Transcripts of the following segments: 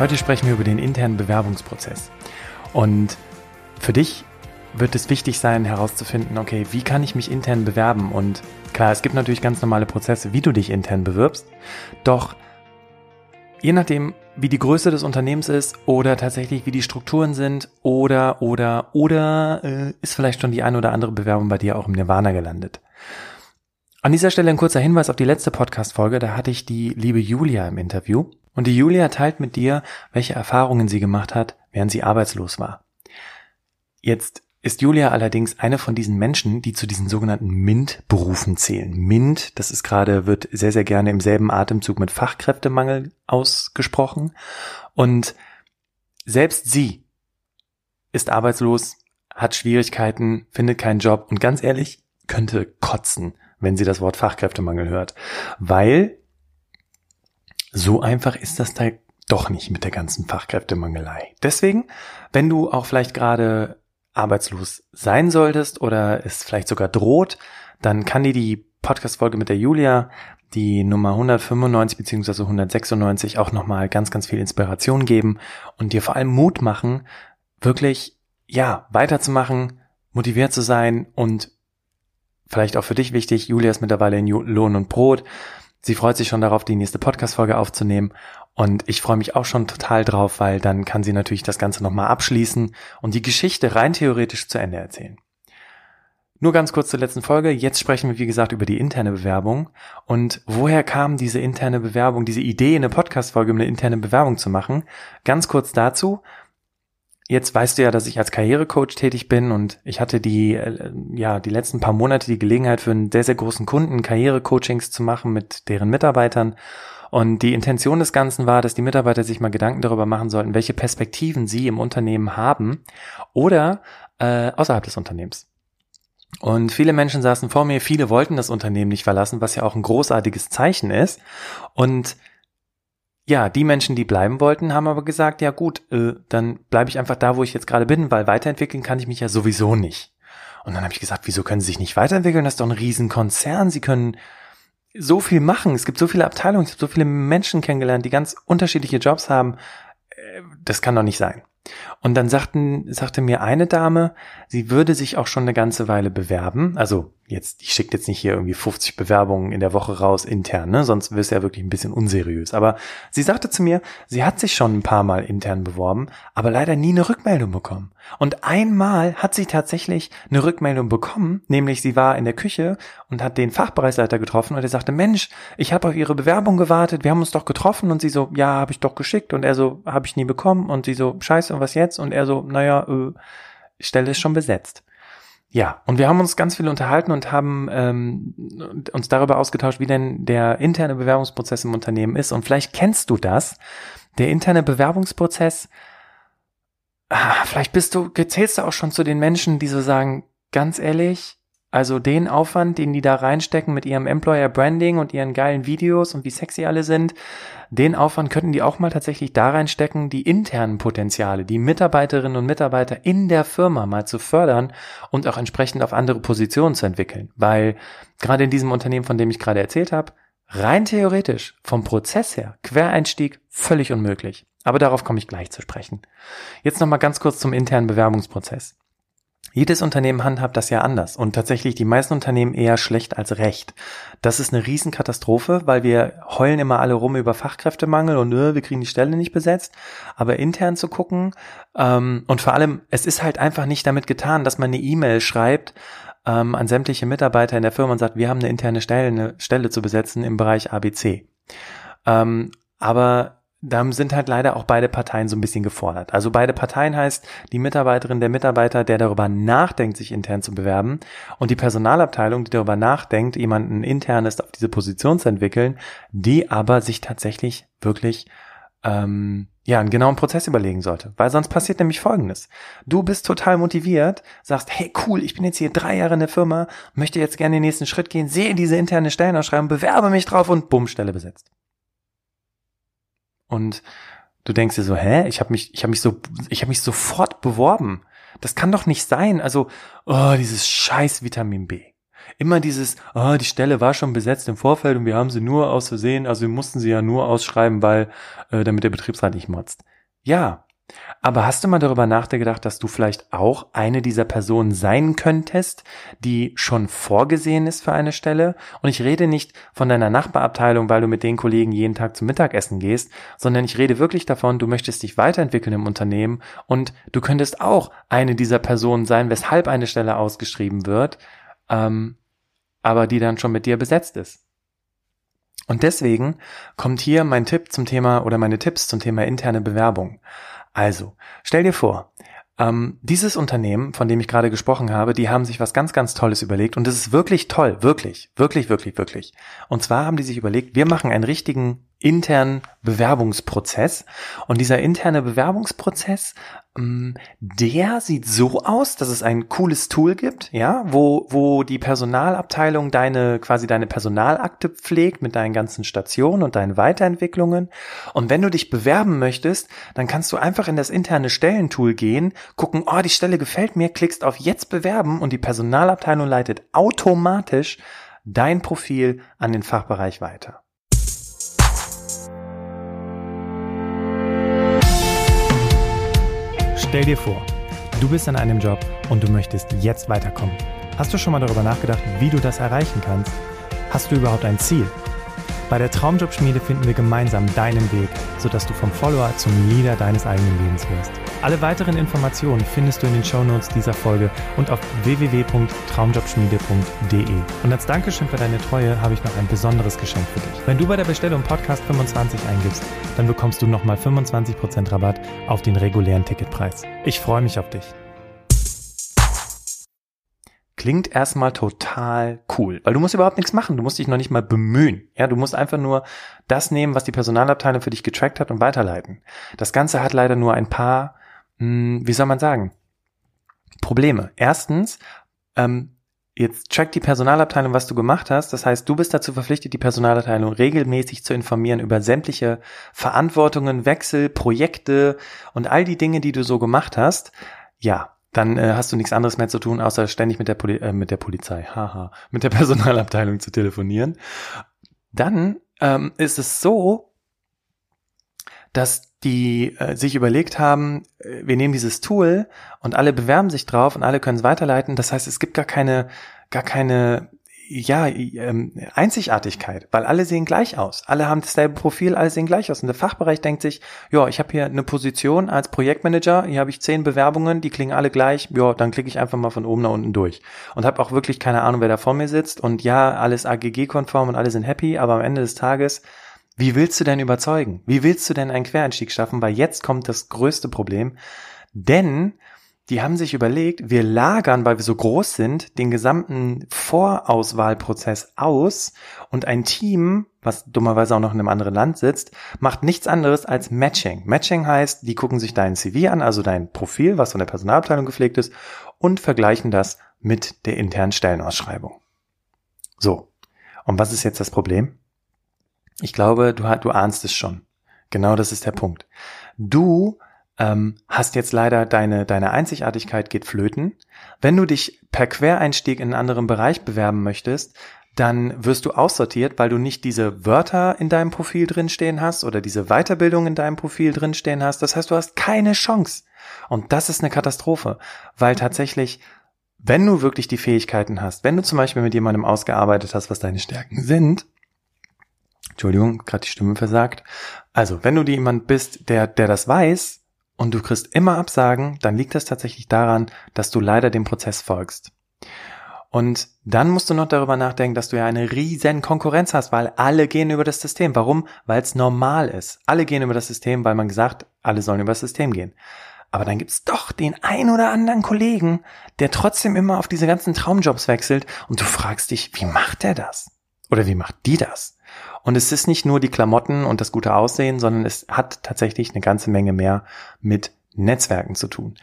Heute sprechen wir über den internen Bewerbungsprozess. Und für dich wird es wichtig sein, herauszufinden, okay, wie kann ich mich intern bewerben? Und klar, es gibt natürlich ganz normale Prozesse, wie du dich intern bewirbst. Doch je nachdem, wie die Größe des Unternehmens ist oder tatsächlich wie die Strukturen sind oder oder oder äh, ist vielleicht schon die eine oder andere Bewerbung bei dir auch im Nirvana gelandet. An dieser Stelle ein kurzer Hinweis auf die letzte Podcast-Folge. Da hatte ich die liebe Julia im Interview. Und die Julia teilt mit dir, welche Erfahrungen sie gemacht hat, während sie arbeitslos war. Jetzt ist Julia allerdings eine von diesen Menschen, die zu diesen sogenannten MINT-Berufen zählen. MINT, das ist gerade, wird sehr, sehr gerne im selben Atemzug mit Fachkräftemangel ausgesprochen. Und selbst sie ist arbeitslos, hat Schwierigkeiten, findet keinen Job und ganz ehrlich, könnte kotzen, wenn sie das Wort Fachkräftemangel hört. Weil so einfach ist das da doch nicht mit der ganzen Fachkräftemangelei. Deswegen, wenn du auch vielleicht gerade arbeitslos sein solltest oder es vielleicht sogar droht, dann kann dir die Podcast-Folge mit der Julia, die Nummer 195 bzw. 196 auch nochmal ganz, ganz viel Inspiration geben und dir vor allem Mut machen, wirklich, ja, weiterzumachen, motiviert zu sein und vielleicht auch für dich wichtig, Julia ist mittlerweile in Lohn und Brot. Sie freut sich schon darauf, die nächste Podcast-Folge aufzunehmen. Und ich freue mich auch schon total drauf, weil dann kann sie natürlich das Ganze nochmal abschließen und die Geschichte rein theoretisch zu Ende erzählen. Nur ganz kurz zur letzten Folge. Jetzt sprechen wir, wie gesagt, über die interne Bewerbung. Und woher kam diese interne Bewerbung, diese Idee, eine Podcast-Folge um eine interne Bewerbung zu machen? Ganz kurz dazu. Jetzt weißt du ja, dass ich als Karrierecoach tätig bin und ich hatte die, äh, ja, die letzten paar Monate die Gelegenheit für einen sehr, sehr großen Kunden Karrierecoachings zu machen mit deren Mitarbeitern. Und die Intention des Ganzen war, dass die Mitarbeiter sich mal Gedanken darüber machen sollten, welche Perspektiven sie im Unternehmen haben oder äh, außerhalb des Unternehmens. Und viele Menschen saßen vor mir, viele wollten das Unternehmen nicht verlassen, was ja auch ein großartiges Zeichen ist. Und ja, die Menschen, die bleiben wollten, haben aber gesagt, ja gut, äh, dann bleibe ich einfach da, wo ich jetzt gerade bin, weil weiterentwickeln kann ich mich ja sowieso nicht. Und dann habe ich gesagt, wieso können Sie sich nicht weiterentwickeln? Das ist doch ein Riesenkonzern. Sie können so viel machen. Es gibt so viele Abteilungen, ich habe so viele Menschen kennengelernt, die ganz unterschiedliche Jobs haben. Äh, das kann doch nicht sein. Und dann sagten, sagte mir eine Dame, sie würde sich auch schon eine ganze Weile bewerben. Also jetzt, ich schicke jetzt nicht hier irgendwie 50 Bewerbungen in der Woche raus intern, ne? sonst wirst du ja wirklich ein bisschen unseriös. Aber sie sagte zu mir, sie hat sich schon ein paar Mal intern beworben, aber leider nie eine Rückmeldung bekommen. Und einmal hat sie tatsächlich eine Rückmeldung bekommen, nämlich sie war in der Küche und hat den Fachbereichsleiter getroffen und er sagte, Mensch, ich habe auf Ihre Bewerbung gewartet, wir haben uns doch getroffen und sie so, ja, habe ich doch geschickt und er so, habe ich nie bekommen und sie so, scheiße, und was jetzt? Und er so, naja, äh, Stelle ist schon besetzt. Ja, und wir haben uns ganz viel unterhalten und haben ähm, uns darüber ausgetauscht, wie denn der interne Bewerbungsprozess im Unternehmen ist. Und vielleicht kennst du das. Der interne Bewerbungsprozess, ah, vielleicht bist du, zählst du auch schon zu den Menschen, die so sagen, ganz ehrlich, also den Aufwand, den die da reinstecken mit ihrem Employer Branding und ihren geilen Videos und wie sexy alle sind, den Aufwand könnten die auch mal tatsächlich da reinstecken, die internen Potenziale, die Mitarbeiterinnen und Mitarbeiter in der Firma mal zu fördern und auch entsprechend auf andere Positionen zu entwickeln. Weil gerade in diesem Unternehmen, von dem ich gerade erzählt habe, rein theoretisch vom Prozess her, Quereinstieg, völlig unmöglich. Aber darauf komme ich gleich zu sprechen. Jetzt nochmal ganz kurz zum internen Bewerbungsprozess. Jedes Unternehmen handhabt das ja anders und tatsächlich die meisten Unternehmen eher schlecht als recht. Das ist eine Riesenkatastrophe, weil wir heulen immer alle rum über Fachkräftemangel und äh, wir kriegen die Stelle nicht besetzt. Aber intern zu gucken ähm, und vor allem, es ist halt einfach nicht damit getan, dass man eine E-Mail schreibt ähm, an sämtliche Mitarbeiter in der Firma und sagt, wir haben eine interne Stelle, eine Stelle zu besetzen im Bereich ABC. Ähm, aber da sind halt leider auch beide Parteien so ein bisschen gefordert. Also beide Parteien heißt die Mitarbeiterin, der Mitarbeiter, der darüber nachdenkt, sich intern zu bewerben und die Personalabteilung, die darüber nachdenkt, jemanden internes auf diese Position zu entwickeln, die aber sich tatsächlich wirklich ähm, ja, einen genauen Prozess überlegen sollte. Weil sonst passiert nämlich Folgendes. Du bist total motiviert, sagst, hey cool, ich bin jetzt hier drei Jahre in der Firma, möchte jetzt gerne den nächsten Schritt gehen, sehe diese interne Stellenausschreibung, bewerbe mich drauf und bumm, Stelle besetzt. Und du denkst dir so, hä, ich habe mich, ich habe mich so, ich habe mich sofort beworben. Das kann doch nicht sein. Also, oh, dieses scheiß Vitamin B. Immer dieses, oh, die Stelle war schon besetzt im Vorfeld und wir haben sie nur aus Versehen, also wir mussten sie ja nur ausschreiben, weil, äh, damit der Betriebsrat nicht motzt. Ja, aber hast du mal darüber nachgedacht, dass du vielleicht auch eine dieser Personen sein könntest, die schon vorgesehen ist für eine Stelle? Und ich rede nicht von deiner Nachbarabteilung, weil du mit den Kollegen jeden Tag zum Mittagessen gehst, sondern ich rede wirklich davon, du möchtest dich weiterentwickeln im Unternehmen und du könntest auch eine dieser Personen sein, weshalb eine Stelle ausgeschrieben wird, ähm, aber die dann schon mit dir besetzt ist. Und deswegen kommt hier mein Tipp zum Thema oder meine Tipps zum Thema interne Bewerbung. Also, stell dir vor, ähm, dieses Unternehmen, von dem ich gerade gesprochen habe, die haben sich was ganz, ganz Tolles überlegt und es ist wirklich toll, wirklich, wirklich, wirklich, wirklich. Und zwar haben die sich überlegt, wir machen einen richtigen internen Bewerbungsprozess und dieser interne Bewerbungsprozess ähm, der sieht so aus, dass es ein cooles Tool gibt, ja, wo, wo die Personalabteilung deine, quasi deine Personalakte pflegt mit deinen ganzen Stationen und deinen Weiterentwicklungen. Und wenn du dich bewerben möchtest, dann kannst du einfach in das interne Stellentool gehen, gucken, oh, die Stelle gefällt mir, klickst auf jetzt bewerben und die Personalabteilung leitet automatisch dein Profil an den Fachbereich weiter. Stell dir vor, du bist an einem Job und du möchtest jetzt weiterkommen. Hast du schon mal darüber nachgedacht, wie du das erreichen kannst? Hast du überhaupt ein Ziel? Bei der Traumjobschmiede finden wir gemeinsam deinen Weg, sodass du vom Follower zum Leader deines eigenen Lebens wirst. Alle weiteren Informationen findest du in den Shownotes dieser Folge und auf www.traumjobschmiede.de. Und als Dankeschön für deine Treue habe ich noch ein besonderes Geschenk für dich. Wenn du bei der Bestellung Podcast 25 eingibst, dann bekommst du nochmal 25% Rabatt auf den regulären Ticketpreis. Ich freue mich auf dich. Klingt erstmal total cool, weil du musst überhaupt nichts machen, du musst dich noch nicht mal bemühen. Ja, du musst einfach nur das nehmen, was die Personalabteilung für dich getrackt hat und weiterleiten. Das Ganze hat leider nur ein paar, mh, hm, wie soll man sagen, Probleme. Erstens, ähm, Jetzt trackt die Personalabteilung, was du gemacht hast. Das heißt, du bist dazu verpflichtet, die Personalabteilung regelmäßig zu informieren über sämtliche Verantwortungen, Wechsel, Projekte und all die Dinge, die du so gemacht hast. Ja, dann äh, hast du nichts anderes mehr zu tun, außer ständig mit der, Poli äh, mit der Polizei, haha, mit der Personalabteilung zu telefonieren. Dann ähm, ist es so, dass die äh, sich überlegt haben, äh, wir nehmen dieses Tool und alle bewerben sich drauf und alle können es weiterleiten. Das heißt, es gibt gar keine, gar keine ja, ähm, Einzigartigkeit, weil alle sehen gleich aus. Alle haben dasselbe Profil, alle sehen gleich aus. Und der Fachbereich denkt sich, ja, ich habe hier eine Position als Projektmanager, hier habe ich zehn Bewerbungen, die klingen alle gleich, ja, dann klicke ich einfach mal von oben nach unten durch. Und habe auch wirklich keine Ahnung, wer da vor mir sitzt. Und ja, alles AGG-konform und alle sind happy, aber am Ende des Tages, wie willst du denn überzeugen? Wie willst du denn einen Quereinstieg schaffen? Weil jetzt kommt das größte Problem. Denn die haben sich überlegt, wir lagern, weil wir so groß sind, den gesamten Vorauswahlprozess aus und ein Team, was dummerweise auch noch in einem anderen Land sitzt, macht nichts anderes als Matching. Matching heißt, die gucken sich dein CV an, also dein Profil, was von der Personalabteilung gepflegt ist, und vergleichen das mit der internen Stellenausschreibung. So. Und was ist jetzt das Problem? Ich glaube, du, du ahnst es schon. Genau das ist der Punkt. Du ähm, hast jetzt leider deine, deine Einzigartigkeit geht flöten. Wenn du dich per Quereinstieg in einen anderen Bereich bewerben möchtest, dann wirst du aussortiert, weil du nicht diese Wörter in deinem Profil drinstehen hast oder diese Weiterbildung in deinem Profil drinstehen hast. Das heißt, du hast keine Chance. Und das ist eine Katastrophe, weil tatsächlich, wenn du wirklich die Fähigkeiten hast, wenn du zum Beispiel mit jemandem ausgearbeitet hast, was deine Stärken sind, Entschuldigung, gerade die Stimme versagt. Also, wenn du jemand bist, der, der das weiß, und du kriegst immer Absagen, dann liegt das tatsächlich daran, dass du leider dem Prozess folgst. Und dann musst du noch darüber nachdenken, dass du ja eine riesen Konkurrenz hast, weil alle gehen über das System. Warum? Weil es normal ist. Alle gehen über das System, weil man gesagt, alle sollen über das System gehen. Aber dann gibt's doch den ein oder anderen Kollegen, der trotzdem immer auf diese ganzen Traumjobs wechselt und du fragst dich, wie macht der das? Oder wie macht die das? Und es ist nicht nur die Klamotten und das gute Aussehen, sondern es hat tatsächlich eine ganze Menge mehr mit Netzwerken zu tun.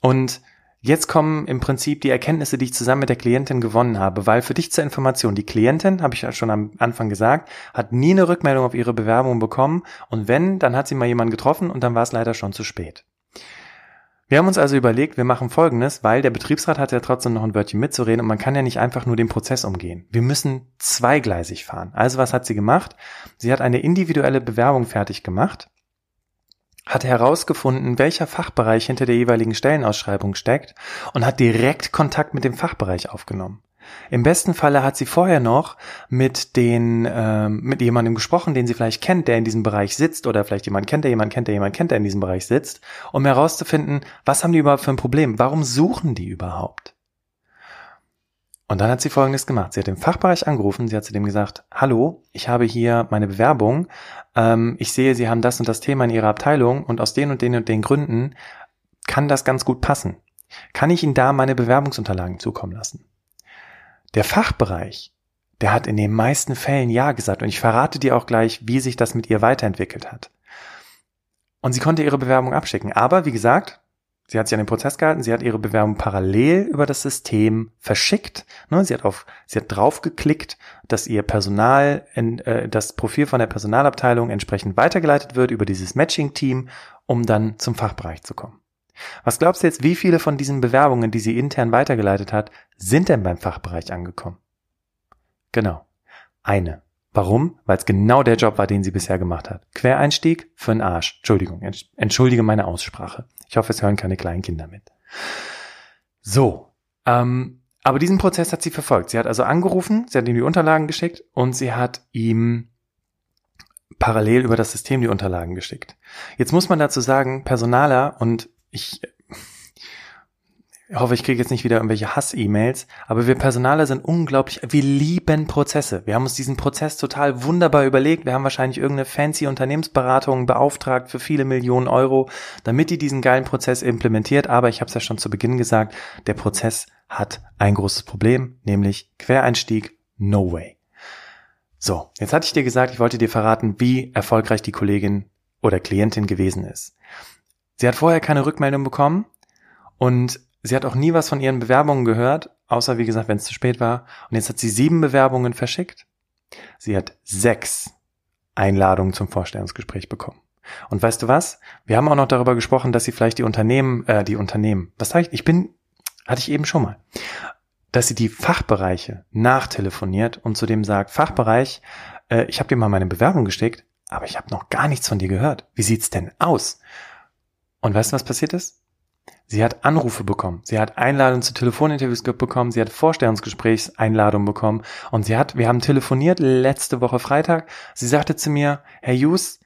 Und Jetzt kommen im Prinzip die Erkenntnisse, die ich zusammen mit der Klientin gewonnen habe, weil für dich zur Information, die Klientin, habe ich ja schon am Anfang gesagt, hat nie eine Rückmeldung auf ihre Bewerbung bekommen und wenn, dann hat sie mal jemanden getroffen und dann war es leider schon zu spät. Wir haben uns also überlegt, wir machen Folgendes, weil der Betriebsrat hat ja trotzdem noch ein Wörtchen mitzureden und man kann ja nicht einfach nur den Prozess umgehen. Wir müssen zweigleisig fahren. Also was hat sie gemacht? Sie hat eine individuelle Bewerbung fertig gemacht hat herausgefunden, welcher Fachbereich hinter der jeweiligen Stellenausschreibung steckt und hat direkt Kontakt mit dem Fachbereich aufgenommen. Im besten Falle hat sie vorher noch mit den äh, mit jemandem gesprochen, den sie vielleicht kennt, der in diesem Bereich sitzt, oder vielleicht jemand kennt, der jemand kennt, der jemand kennt, der in diesem Bereich sitzt, um herauszufinden, was haben die überhaupt für ein Problem? Warum suchen die überhaupt? Und dann hat sie Folgendes gemacht. Sie hat den Fachbereich angerufen, sie hat zu dem gesagt, hallo, ich habe hier meine Bewerbung, ähm, ich sehe, Sie haben das und das Thema in Ihrer Abteilung und aus den und den und den Gründen kann das ganz gut passen. Kann ich Ihnen da meine Bewerbungsunterlagen zukommen lassen? Der Fachbereich, der hat in den meisten Fällen Ja gesagt und ich verrate dir auch gleich, wie sich das mit ihr weiterentwickelt hat. Und sie konnte ihre Bewerbung abschicken. Aber wie gesagt, Sie hat sich an den Prozess gehalten, sie hat ihre Bewerbung parallel über das System verschickt. Ne, sie hat auf, sie hat draufgeklickt, dass ihr Personal, äh, das Profil von der Personalabteilung entsprechend weitergeleitet wird über dieses Matching-Team, um dann zum Fachbereich zu kommen. Was glaubst du jetzt, wie viele von diesen Bewerbungen, die sie intern weitergeleitet hat, sind denn beim Fachbereich angekommen? Genau. Eine. Warum? Weil es genau der Job war, den sie bisher gemacht hat. Quereinstieg für einen Arsch. Entschuldigung, entschuldige meine Aussprache. Ich hoffe, es hören keine kleinen Kinder mit. So, ähm, aber diesen Prozess hat sie verfolgt. Sie hat also angerufen, sie hat ihm die Unterlagen geschickt und sie hat ihm parallel über das System die Unterlagen geschickt. Jetzt muss man dazu sagen, Personaler und ich ich hoffe, ich kriege jetzt nicht wieder irgendwelche Hass-E-Mails, aber wir Personaler sind unglaublich, wir lieben Prozesse. Wir haben uns diesen Prozess total wunderbar überlegt. Wir haben wahrscheinlich irgendeine fancy Unternehmensberatung beauftragt für viele Millionen Euro, damit die diesen geilen Prozess implementiert. Aber ich habe es ja schon zu Beginn gesagt, der Prozess hat ein großes Problem, nämlich Quereinstieg, no way. So, jetzt hatte ich dir gesagt, ich wollte dir verraten, wie erfolgreich die Kollegin oder Klientin gewesen ist. Sie hat vorher keine Rückmeldung bekommen und Sie hat auch nie was von ihren Bewerbungen gehört, außer wie gesagt, wenn es zu spät war. Und jetzt hat sie sieben Bewerbungen verschickt. Sie hat sechs Einladungen zum Vorstellungsgespräch bekommen. Und weißt du was? Wir haben auch noch darüber gesprochen, dass sie vielleicht die Unternehmen, äh, die Unternehmen, was sag ich? Ich bin, hatte ich eben schon mal, dass sie die Fachbereiche nachtelefoniert und zu dem sagt, Fachbereich, äh, ich habe dir mal meine Bewerbung gesteckt, aber ich habe noch gar nichts von dir gehört. Wie sieht's denn aus? Und weißt du, was passiert ist? Sie hat Anrufe bekommen. Sie hat Einladungen zu Telefoninterviews bekommen. Sie hat Vorstellungsgesprächseinladungen bekommen. Und sie hat, wir haben telefoniert letzte Woche Freitag. Sie sagte zu mir, Herr Hughes,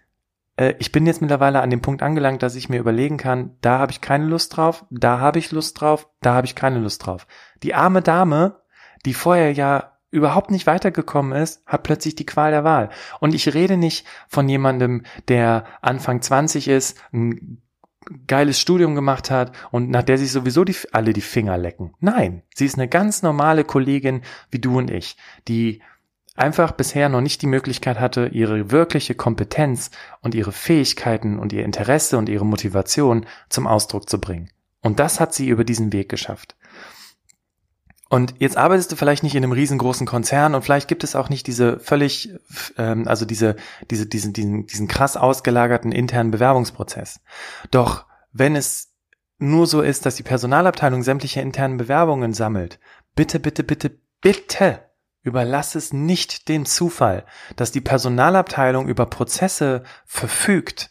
äh, ich bin jetzt mittlerweile an dem Punkt angelangt, dass ich mir überlegen kann, da habe ich keine Lust drauf, da habe ich Lust drauf, da habe ich keine Lust drauf. Die arme Dame, die vorher ja überhaupt nicht weitergekommen ist, hat plötzlich die Qual der Wahl. Und ich rede nicht von jemandem, der Anfang 20 ist, ein geiles Studium gemacht hat und nach der sich sowieso die, alle die Finger lecken. Nein, sie ist eine ganz normale Kollegin wie du und ich, die einfach bisher noch nicht die Möglichkeit hatte, ihre wirkliche Kompetenz und ihre Fähigkeiten und ihr Interesse und ihre Motivation zum Ausdruck zu bringen. Und das hat sie über diesen Weg geschafft. Und jetzt arbeitest du vielleicht nicht in einem riesengroßen Konzern und vielleicht gibt es auch nicht diese völlig, ähm, also diese, diese, diesen, diesen, diesen krass ausgelagerten internen Bewerbungsprozess. Doch wenn es nur so ist, dass die Personalabteilung sämtliche internen Bewerbungen sammelt, bitte, bitte, bitte, bitte überlass es nicht dem Zufall, dass die Personalabteilung über Prozesse verfügt,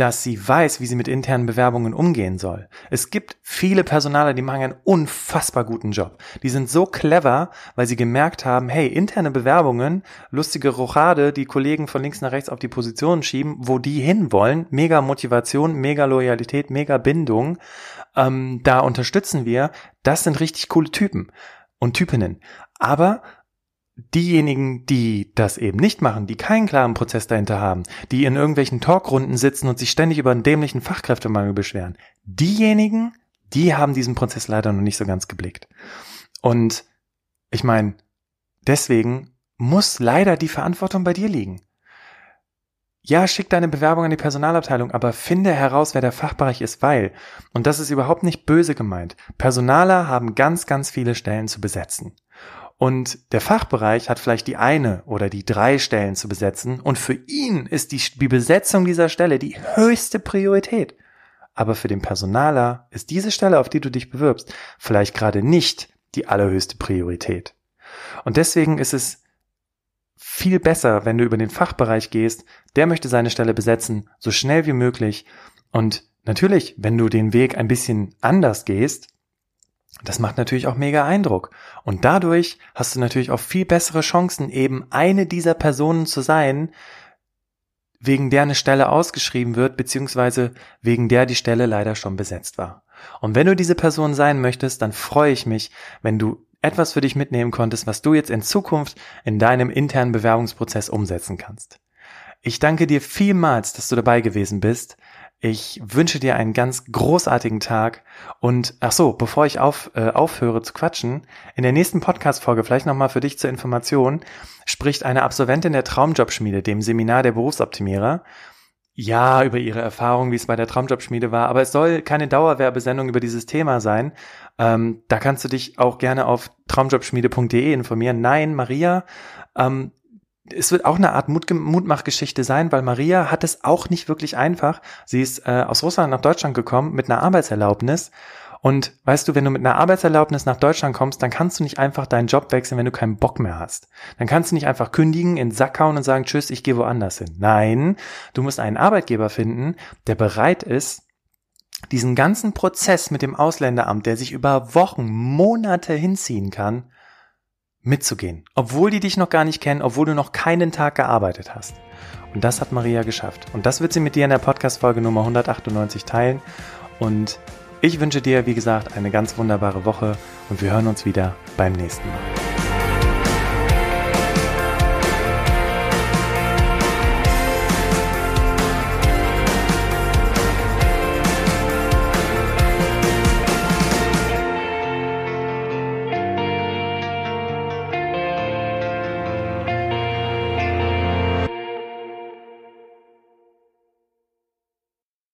dass sie weiß, wie sie mit internen Bewerbungen umgehen soll. Es gibt viele Personaler, die machen einen unfassbar guten Job. Die sind so clever, weil sie gemerkt haben, hey, interne Bewerbungen, lustige Rochade, die Kollegen von links nach rechts auf die Positionen schieben, wo die hinwollen, mega Motivation, mega Loyalität, mega Bindung, ähm, da unterstützen wir. Das sind richtig coole Typen. und Typinnen. Aber diejenigen, die das eben nicht machen, die keinen klaren Prozess dahinter haben, die in irgendwelchen Talkrunden sitzen und sich ständig über einen dämlichen Fachkräftemangel beschweren, diejenigen, die haben diesen Prozess leider noch nicht so ganz geblickt. Und ich meine, deswegen muss leider die Verantwortung bei dir liegen. Ja, schick deine Bewerbung an die Personalabteilung, aber finde heraus, wer der Fachbereich ist, weil, und das ist überhaupt nicht böse gemeint, Personaler haben ganz, ganz viele Stellen zu besetzen. Und der Fachbereich hat vielleicht die eine oder die drei Stellen zu besetzen und für ihn ist die, die Besetzung dieser Stelle die höchste Priorität. Aber für den Personaler ist diese Stelle, auf die du dich bewirbst, vielleicht gerade nicht die allerhöchste Priorität. Und deswegen ist es viel besser, wenn du über den Fachbereich gehst, der möchte seine Stelle besetzen, so schnell wie möglich. Und natürlich, wenn du den Weg ein bisschen anders gehst, das macht natürlich auch mega Eindruck. Und dadurch hast du natürlich auch viel bessere Chancen, eben eine dieser Personen zu sein, wegen der eine Stelle ausgeschrieben wird, beziehungsweise wegen der die Stelle leider schon besetzt war. Und wenn du diese Person sein möchtest, dann freue ich mich, wenn du etwas für dich mitnehmen konntest, was du jetzt in Zukunft in deinem internen Bewerbungsprozess umsetzen kannst. Ich danke dir vielmals, dass du dabei gewesen bist. Ich wünsche dir einen ganz großartigen Tag und ach so, bevor ich auf, äh, aufhöre zu quatschen, in der nächsten Podcast-Folge, vielleicht nochmal für dich zur Information, spricht eine Absolventin der Traumjobschmiede, dem Seminar der Berufsoptimierer, ja, über ihre Erfahrungen, wie es bei der Traumjobschmiede war, aber es soll keine Dauerwerbesendung über dieses Thema sein. Ähm, da kannst du dich auch gerne auf traumjobschmiede.de informieren. Nein, Maria ähm, es wird auch eine Art Mut Mutmachgeschichte sein, weil Maria hat es auch nicht wirklich einfach. Sie ist äh, aus Russland nach Deutschland gekommen mit einer Arbeitserlaubnis. Und weißt du, wenn du mit einer Arbeitserlaubnis nach Deutschland kommst, dann kannst du nicht einfach deinen Job wechseln, wenn du keinen Bock mehr hast. Dann kannst du nicht einfach kündigen, in den Sack hauen und sagen, tschüss, ich gehe woanders hin. Nein, du musst einen Arbeitgeber finden, der bereit ist, diesen ganzen Prozess mit dem Ausländeramt, der sich über Wochen, Monate hinziehen kann, mitzugehen, obwohl die dich noch gar nicht kennen, obwohl du noch keinen Tag gearbeitet hast. Und das hat Maria geschafft. Und das wird sie mit dir in der Podcast-Folge Nummer 198 teilen. Und ich wünsche dir, wie gesagt, eine ganz wunderbare Woche und wir hören uns wieder beim nächsten Mal.